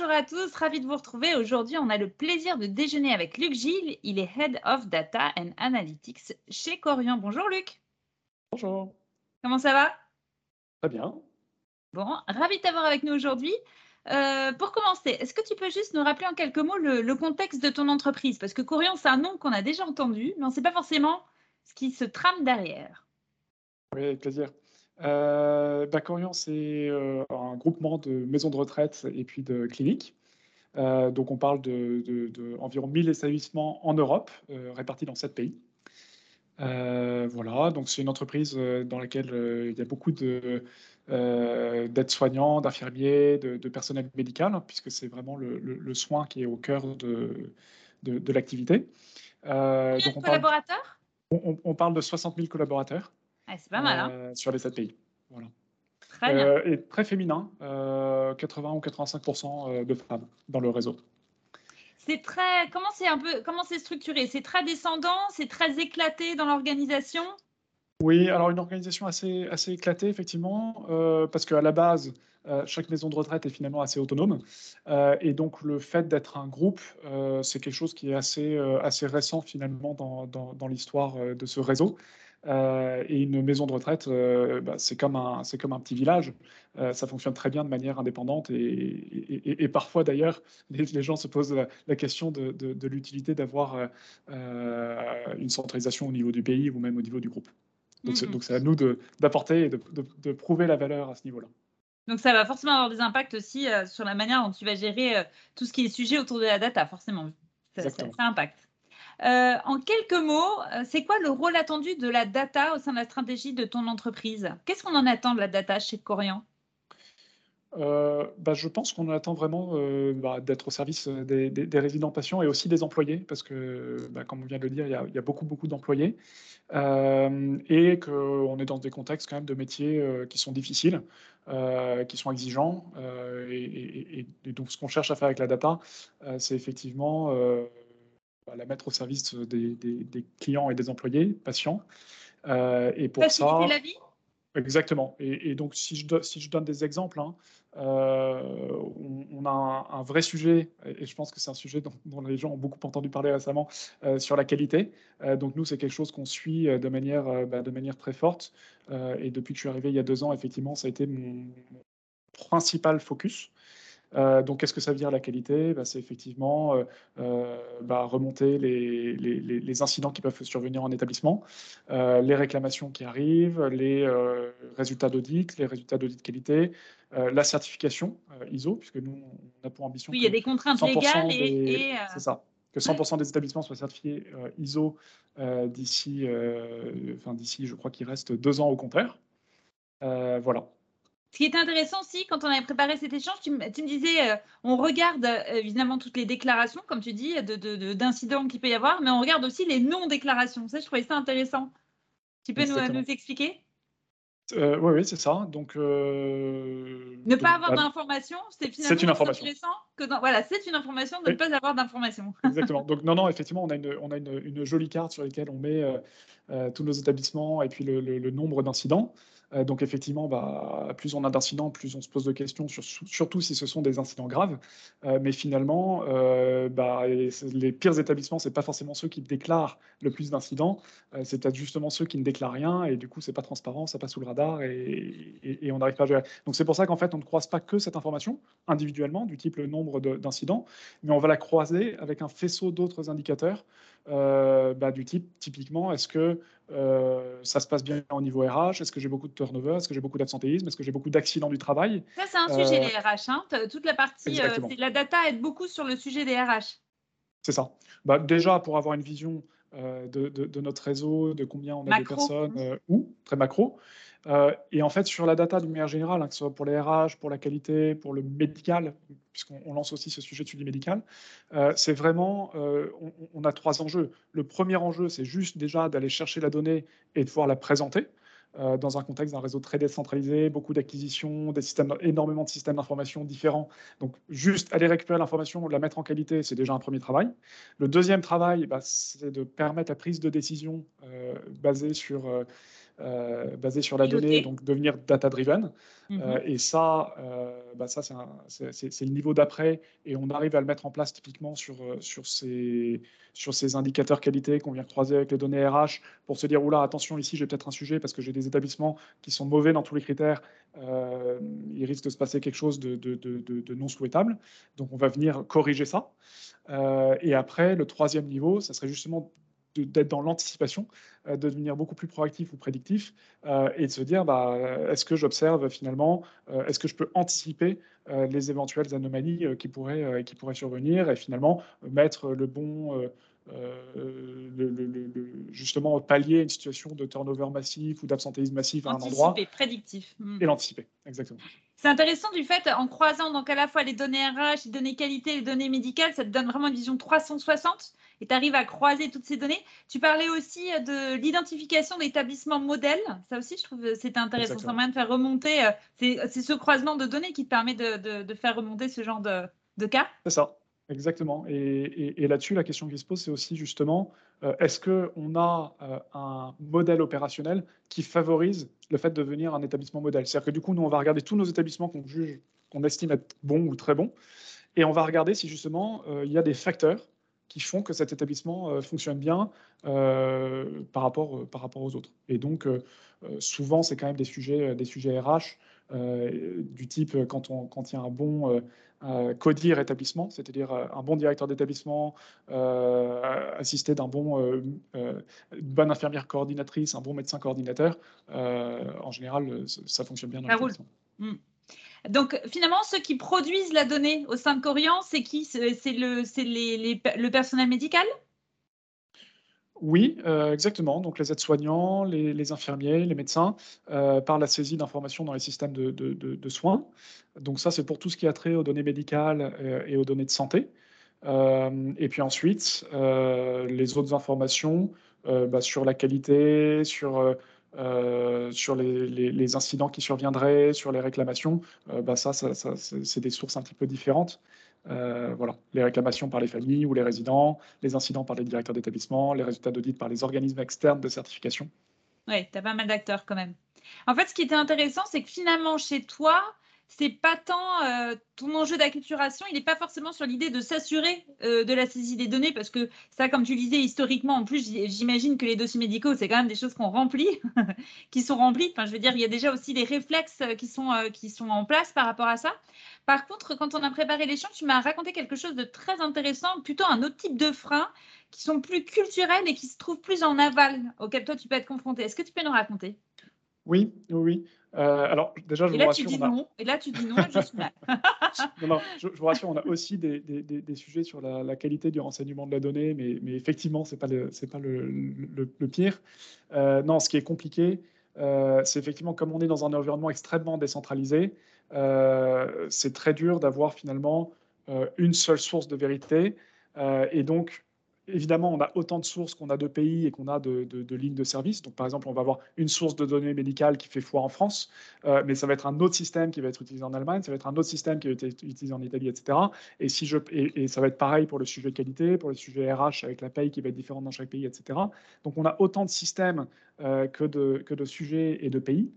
Bonjour à tous, ravi de vous retrouver. Aujourd'hui, on a le plaisir de déjeuner avec Luc Gilles. Il est Head of Data and Analytics chez Corian. Bonjour Luc. Bonjour. Comment ça va? Très bien. Bon, ravi de t'avoir avec nous aujourd'hui. Euh, pour commencer, est-ce que tu peux juste nous rappeler en quelques mots le, contexte de ton entreprise? Parce que Corian, c'est un nom qu'on a déjà entendu, mais on ne sait pas forcément ce qui se trame derrière. Oui, avec plaisir. Euh, bah, Corian, c'est euh, un groupement de maisons de retraite et puis de cliniques. Euh, donc, on parle de, 1000 établissements en Europe, répartis dans sept pays. voilà, donc c'est une entreprise dans laquelle il y a beaucoup d'aides-soignants, d'infirmiers, de, personnel médical, hein, puisque c'est vraiment le, soin qui est au cœur de, l'activité. Combien de collaborateurs? On, parle de 60 000 collaborateurs. Ah, c'est pas mal. Hein. Euh, sur les 7 pays. Voilà. Très bien. Euh, et très féminin, 80 euh, ou 85% de femmes dans le réseau. C'est très. Comment c'est un peu. Comment c'est structuré? C'est très descendant, c'est très éclaté dans l'organisation? Oui, alors une organisation assez, assez éclatée, effectivement, parce qu'à la base, chaque maison de retraite est finalement assez autonome. et donc, le fait d'être un groupe, c'est quelque chose qui est assez, assez récent, finalement, dans, dans, dans l'histoire de ce réseau. Euh, et une maison de retraite, euh, bah, c'est comme, un, comme un petit village. Euh, ça fonctionne très bien de manière indépendante. Et, et, parfois, d'ailleurs, les, gens se posent la, question de, de, l'utilité d'avoir une centralisation au niveau du pays ou même au niveau du groupe. Donc, c'est à nous d'apporter et de, prouver la valeur à ce niveau-là. Donc ça va forcément avoir des impacts aussi sur la manière dont tu vas gérer tout ce qui est sujet autour de la data, forcément. Ça, ça, ça impacte. Euh, en quelques mots, euh, c'est quoi le rôle attendu de la data au sein de la stratégie de ton entreprise? Qu'est-ce qu'on en attend de la data chez Corian? Euh, bah, je pense qu'on attend vraiment bah, d'être au service des, résidents patients et aussi des employés, parce que, bah, comme on vient de le dire, il y a, beaucoup, beaucoup d'employés, et qu'on est dans des contextes quand même de métiers qui sont difficiles, qui sont exigeants, et, et, donc ce qu'on cherche à faire avec la data, c'est effectivement la mettre au service des, clients et des employés, patients. Euh, et pour ça, la vie? Exactement. Et, donc, si je, si je donne des exemples, hein, euh, on, a un, vrai sujet, et je pense que c'est un sujet dont, les gens ont beaucoup entendu parler récemment, euh, sur la qualité. donc, nous, c'est quelque chose qu'on suit de manière, bah, de manière très forte. et depuis que je suis arrivé il y a deux ans, effectivement, ça a été mon principal focus. Euh, donc, qu'est-ce que ça veut dire la qualité? Bah, C'est effectivement euh, euh, bah, remonter les, les, incidents qui peuvent survenir en établissement, les réclamations qui arrivent, les résultats d'audit, les résultats d'audit de qualité, la certification ISO, puisque nous, on a pour ambition. Oui, il y a des contraintes légales et. C'est ça que 100% des établissements soient certifiés ISO d'ici, enfin d'ici, je crois qu'il reste deux ans au contraire. voilà. Ce qui est intéressant aussi, quand on avait préparé cet échange, tu, me disais, euh, on regarde euh, évidemment toutes les déclarations, comme tu dis, d'incidents qu'il peut y avoir, mais on regarde aussi les non-déclarations. Ça, je trouvais ça intéressant. Tu peux nous, nous, expliquer? Euh, Oui, oui c'est ça. Donc, ne pas avoir bah, d'informations, c'est finalement une information. intéressant que voilà, c'est une information de ne pas avoir d'informations. Exactement. Donc, non, non, effectivement, on a une, on a une, jolie carte sur laquelle on met tous nos établissements et puis le nombre d'incidents. Euh, donc effectivement, bah, plus on a d'incidents, plus on se pose de questions, surtout si ce sont des incidents graves. Euh, mais finalement, euh, bah, les pires établissements, c'est pas forcément ceux qui déclarent le plus d'incidents, c'est peut-être justement ceux qui ne déclarent rien et du coup, c'est pas transparent, ça passe sous le radar et, on n'arrive pas à gérer. Donc c'est pour ça qu'en fait, on ne croise pas que cette information individuellement, du type le nombre d'incidents, mais on va la croiser avec un faisceau d'autres indicateurs bah, du type, typiquement, est-ce que ça se passe bien au niveau RH Est-ce que j'ai beaucoup de turnover? Est-ce que j'ai beaucoup d'absentéisme? Est-ce que j'ai beaucoup d'accidents du travail? Ça, c'est un sujet, les RH. Hein. Toute la partie, euh, la data aide beaucoup sur le sujet des RH. C'est ça. Bah, déjà, pour avoir une vision euh, de, de, notre réseau, de combien on a de personnes, euh, ou très macro. Et en fait, sur la data d'une manière générale, hein, que ce soit pour les RH, pour la qualité, pour le médical, puisqu'on lance aussi ce sujet de suivi médical, c'est vraiment, on, on, a trois enjeux. Le premier enjeu, c'est juste déjà d'aller chercher la donnée et de pouvoir la présenter. Euh, dans un contexte d'un réseau très décentralisé, beaucoup d'acquisitions, des systèmes, énormément de systèmes d'information différents. Donc, juste aller récupérer l'information, la mettre en qualité, c'est déjà un premier travail. Le deuxième travail, bah, c'est de permettre la prise de décision euh, basée sur euh, basé sur la donnée, donc devenir data-driven. Mhm. Euh, et ça, bah ça c'est le niveau d'après, et on arrive à le mettre en place typiquement sur, sur, ces, sur ces indicateurs qualité qu'on vient croiser avec les données RH pour se dire, oula, attention, ici j'ai peut-être un sujet parce que j'ai des établissements qui sont mauvais dans tous les critères, il risque de se passer quelque chose de, de, de, de non souhaitable. Donc on va venir corriger ça. et après, le troisième niveau, ça serait justement d'être dans l'anticipation, euh, de devenir beaucoup plus proactif ou prédictif euh, et de se dire bah, est-ce que j'observe finalement, euh, est-ce que je peux anticiper les éventuelles anomalies qui, pourraient, qui pourraient survenir et finalement mettre le bon. justement pallier une situation de turnover massif ou d'absentéisme massif à un endroit. Anticiper, prédictif. Hmm. Et l'anticiper, exactement. C'est intéressant du fait, en croisant donc à la fois les données RH, les données qualité, les données médicales, ça te donne vraiment une vision 360 et tu arrives à croiser toutes ces données. Tu parlais aussi de l'identification d'établissements modèles. Ça aussi, je trouve c'est intéressant. C'est moyen de faire remonter. Euh, c'est ce croisement de données qui te permet de, faire remonter ce genre de, cas. C'est ça. Exactement. Et, là-dessus, la question qui se pose, c'est aussi justement, euh, est-ce qu'on a euh, un modèle opérationnel qui favorise le fait de devenir un établissement modèle? C'est-à-dire que du coup, nous, on va regarder tous nos établissements qu'on juge, qu'on estime être bons ou très bons, et on va regarder si justement il y a des facteurs qui font que cet établissement euh, fonctionne bien euh, par, rapport, euh, par rapport aux autres. Et donc, souvent, c'est quand même des sujets, des sujets RH du type quand, on, quand il y a un bon codir établissement, c'est-à-dire un bon directeur d'établissement assisté d'un bon, bonne infirmière coordinatrice, un bon médecin coordinateur, en général, ça fonctionne bien dans l'établissement. Donc finalement, ceux qui produisent la donnée au sein de Corian, c'est qui? C'est le, le personnel médical? Oui, euh, exactement. Donc les aides-soignants, les, infirmiers, les médecins, euh, par la saisie d'informations dans les systèmes de, soins. Donc ça, c'est pour tout ce qui a trait aux données médicales euh, et aux données de santé. et puis ensuite, les autres informations bah, sur la qualité, sur euh, sur les, incidents qui surviendraient, sur les réclamations, euh, bah ça, ça, c'est des sources un petit peu différentes. Euh, voilà, les réclamations par les familles ou les résidents, les incidents par les directeurs d'établissement, les résultats d'audit par les organismes externes de certification. Oui, tu as pas mal d'acteurs quand même. En fait, ce qui était intéressant, c'est que finalement, chez toi, c'est pas tant euh, ton enjeu d'acculturation, il n'est pas forcément sur l'idée de s'assurer euh, de la saisie des données, parce que ça, comme tu le disais historiquement, en plus, j'imagine que les dossiers médicaux, c'est quand même des choses qu'on remplit, qui sont remplies. Enfin, je veux dire, il y a déjà aussi des réflexes qui sont, euh, qui sont en place par rapport à ça. Par contre, quand on a préparé l'échange, tu m'as raconté quelque chose de très intéressant, plutôt un autre type de freins qui sont plus culturels et qui se trouvent plus en aval, auquel toi tu peux être confronté. Est-ce que tu peux nous raconter? Oui, oui, euh, alors, déjà, je et là, vous rassure. Tu dis non, Et là, tu dis non, je suis mal. non, non, je, vous rassure, on a aussi des, des, des, sujets sur la, qualité du renseignement de la donnée, mais, mais effectivement, ce n'est pas, le, pas le, le, pire. Euh, non, ce qui est compliqué, euh, c'est effectivement comme on est dans un environnement extrêmement décentralisé, c'est très dur d'avoir finalement une seule source de vérité. et donc, évidemment, on a autant de sources qu'on a de pays et qu'on a de, lignes de service. Donc, par exemple, on va avoir une source de données médicales qui fait foi en France, euh, mais ça va être un autre système qui va être utilisé en Allemagne, ça va être un autre système qui va être utilisé en Italie, etc. Et, si je, ça va être pareil pour le sujet qualité, pour le sujet RH avec la paye qui va être différente dans chaque pays, etc. Donc, on a autant de systèmes euh, que, de, que de sujets et de pays.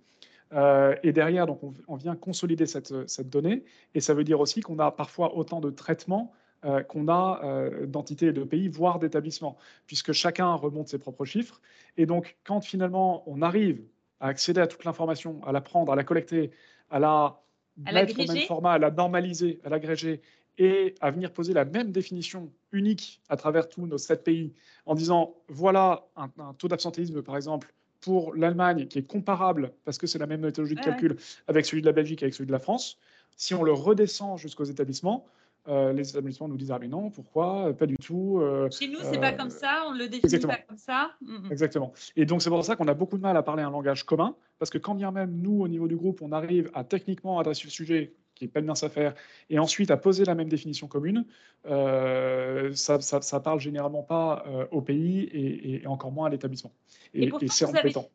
Euh, et derrière, donc on, vient consolider cette, cette, donnée. Et ça veut dire aussi qu'on a parfois autant de traitements euh, qu'on a euh, d'entités et de pays, voire d'établissements, puisque chacun remonte ses propres chiffres. Et donc, quand finalement on arrive à accéder à toute l'information, à la prendre, à la collecter, à la mettre au même format, à la normaliser, à l'agréger, et à venir poser la même définition unique à travers tous nos sept pays, en disant voilà un, taux d'absentéisme, par exemple, pour l'Allemagne qui est comparable, parce que c'est la même méthodologie de calcul, avec celui de la Belgique, avec celui de la France, si on le redescend jusqu'aux établissements, euh, les établissements nous disent ah mais non pourquoi? Pas du tout euh, chez nous c'est pas euh, comme ça on le définit pas comme ça. Exactement. Et donc c'est pour ça qu'on a beaucoup de mal à parler un langage commun parce que quand bien même nous au niveau du groupe on arrive à techniquement adresser le sujet qui est pas bien sa faire et ensuite à poser la même définition commune ça, ça, parle généralement pas au pays et, encore moins à l'établissement. Et, et c'est embêtant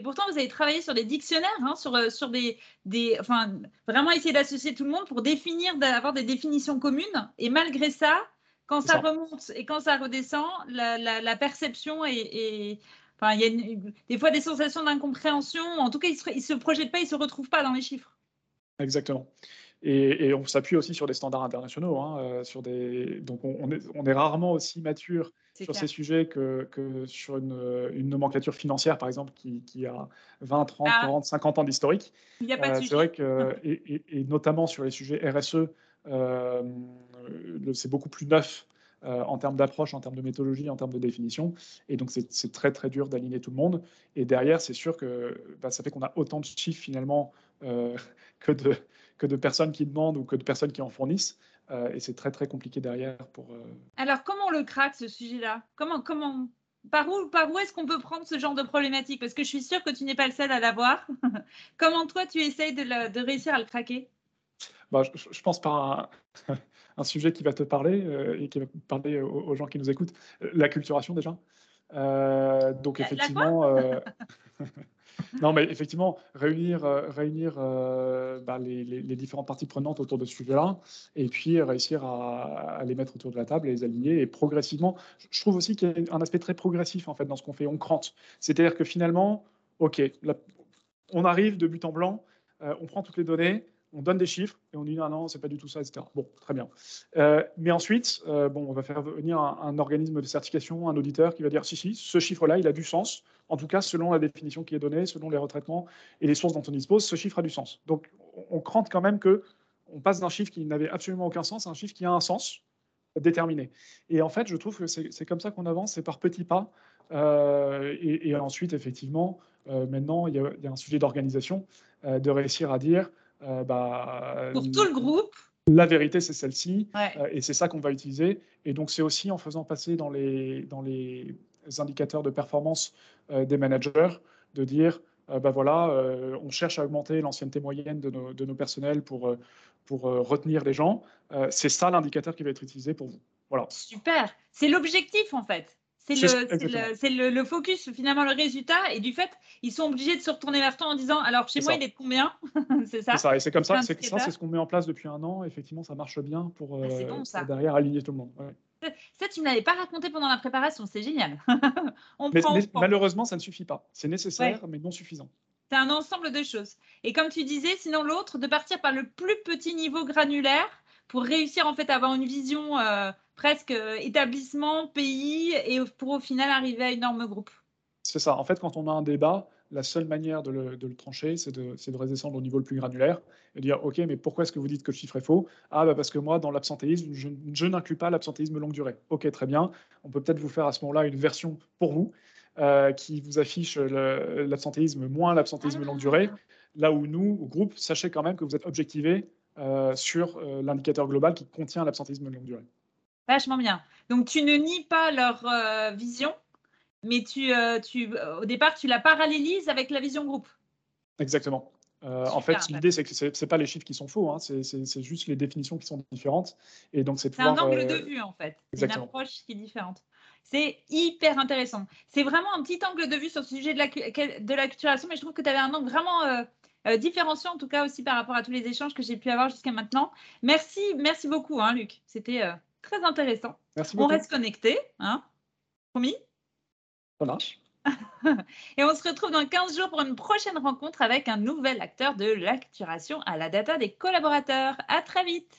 et pourtant, vous avez travaillé sur des dictionnaires, hein, sur, euh, sur des, des, enfin, vraiment essayer d'associer tout le monde pour définir, d'avoir des définitions communes. Et malgré ça, quand ça, remonte et quand ça redescend, la, la, perception est, Enfin, il y a des fois des sensations d'incompréhension. En tout cas, ils ne se, se projettent pas, ils ne se retrouvent pas dans les chiffres. Exactement. Et, on s'appuie aussi sur des standards internationaux. Hein, euh, sur des... Donc, on, est, on, est, rarement aussi mature sur ces sujets que, que sur une, une, nomenclature financière, par exemple, qui, qui a 20, 30, 40, 50 ans d'historique. Il n'y a pas de euh, C'est vrai que, et, et, notamment sur les sujets RSE, euh, c'est beaucoup plus neuf euh, en termes d'approche, en termes de méthodologie, en termes de définition. Et donc, c'est très, très dur d'aligner tout le monde. Et derrière, c'est sûr que bah, ça fait qu'on a autant de chiffres finalement euh, que, de, que de personnes qui demandent ou que de personnes qui en fournissent. Euh, et c'est très, très compliqué derrière pour. Alors, comment on le craque, ce sujet-là? Comment, comment, par où, par où est-ce qu'on peut prendre ce genre de problématique? Parce que je suis sûre que tu n'es pas le seul à l'avoir. Comment toi, tu essayes de, de réussir à le craquer? Bah, je, je, pense par un, un sujet qui va te parler euh, et qui va parler aux, gens qui nous écoutent. La culturation déjà. Euh, donc effectivement, euh, non mais effectivement réunir réunir bah, les, différentes parties prenantes autour de ce sujet-là et puis réussir à, les mettre autour de la table et les aligner et progressivement. Je trouve aussi qu'il y a un aspect très progressif en fait dans ce qu'on fait. On crante, c'est-à-dire que finalement, ok, on arrive de but en blanc, on prend toutes les données, on donne des chiffres et on dit non, non, c'est pas du tout ça, etc. Bon, très bien. Euh, mais ensuite, euh, on va faire venir un, organisme de certification, un auditeur qui va dire si, si, ce chiffre-là, il a du sens. En tout cas, selon la définition qui est donnée, selon les retraitements et les sources dont on dispose, ce chiffre a du sens. Donc, on, crante quand même que on passe d'un chiffre qui n'avait absolument aucun sens à un chiffre qui a un sens déterminé. Et en fait, je trouve que c'est comme ça qu'on avance, c'est par petits pas. Euh, et, ensuite, effectivement, maintenant, il y, a, un sujet d'organisation, de réussir à dire euh, bah, pour tout le groupe. La vérité, c'est celle-ci, euh, et c'est ça qu'on va utiliser. Et donc, c'est aussi en faisant passer dans les, dans les indicateurs de performance euh, des managers de dire, bah voilà, on cherche à augmenter l'ancienneté moyenne de nos, de nos, personnels pour, pour retenir les gens. c'est ça l'indicateur qui va être utilisé pour vous. Voilà. Super. C'est l'objectif en fait. C'est le, le, focus, finalement, le résultat. Et du fait, ils sont obligés de se retourner vers toi en disant Alors, chez moi, il est de combien C'est ça. ça. Et c'est comme ça, c'est ça, c'est ce qu'on met en place depuis un an. Effectivement, ça marche bien pour, ah, euh, derrière aligner tout le monde. Ça, tu ne l'avais pas raconté pendant la préparation, c'est génial. on mais, malheureusement, ça ne suffit pas. C'est nécessaire, mais non suffisant. C'est un ensemble de choses. Et comme tu disais, sinon l'autre, de partir par le plus petit niveau granulaire pour réussir en fait à avoir une vision euh, presque euh, établissement, pays, et pour au final arriver à une norme groupe. C'est ça. En fait, quand on a un débat, la seule manière de le, trancher, c'est de, de, redescendre au niveau le plus granulaire et dire OK, mais pourquoi est-ce que vous dites que le chiffre est faux? Ah, bah parce que moi, dans l'absentéisme, je, n'inclus pas l'absentéisme longue durée. OK, très bien. On peut peut-être vous faire à ce moment-là une version pour vous euh, qui vous affiche l'absentéisme moins l'absentéisme longue durée. Là où nous, groupe, sachez quand même que vous êtes objectivé euh, sur l'indicateur global qui contient l'absentéisme longue durée. Vachement bien. Donc, tu ne nies pas leur euh, vision, mais tu, euh, tu, au départ, tu la parallélises avec la vision groupe. Exactement. Euh, en fait, l'idée, c'est que ce n'est pas les chiffres qui sont faux, hein, c'est juste les définitions qui sont différentes. Et donc, c'est un angle de vue, en fait. C'est une approche qui est différente. C'est hyper intéressant. C'est vraiment un petit angle de vue sur le sujet de la, de l'acculturation, mais je trouve que tu avais un angle vraiment différenciant, en tout cas aussi par rapport à tous les échanges que j'ai pu avoir jusqu'à maintenant. Merci, merci beaucoup, hein, Luc. C'était Très intéressant. Merci beaucoup. On reste connecté, hein Promis Ça marche. Et on se retrouve dans 15 jours pour une prochaine rencontre avec un nouvel acteur de l'acturation à la data des collaborateurs. À très vite.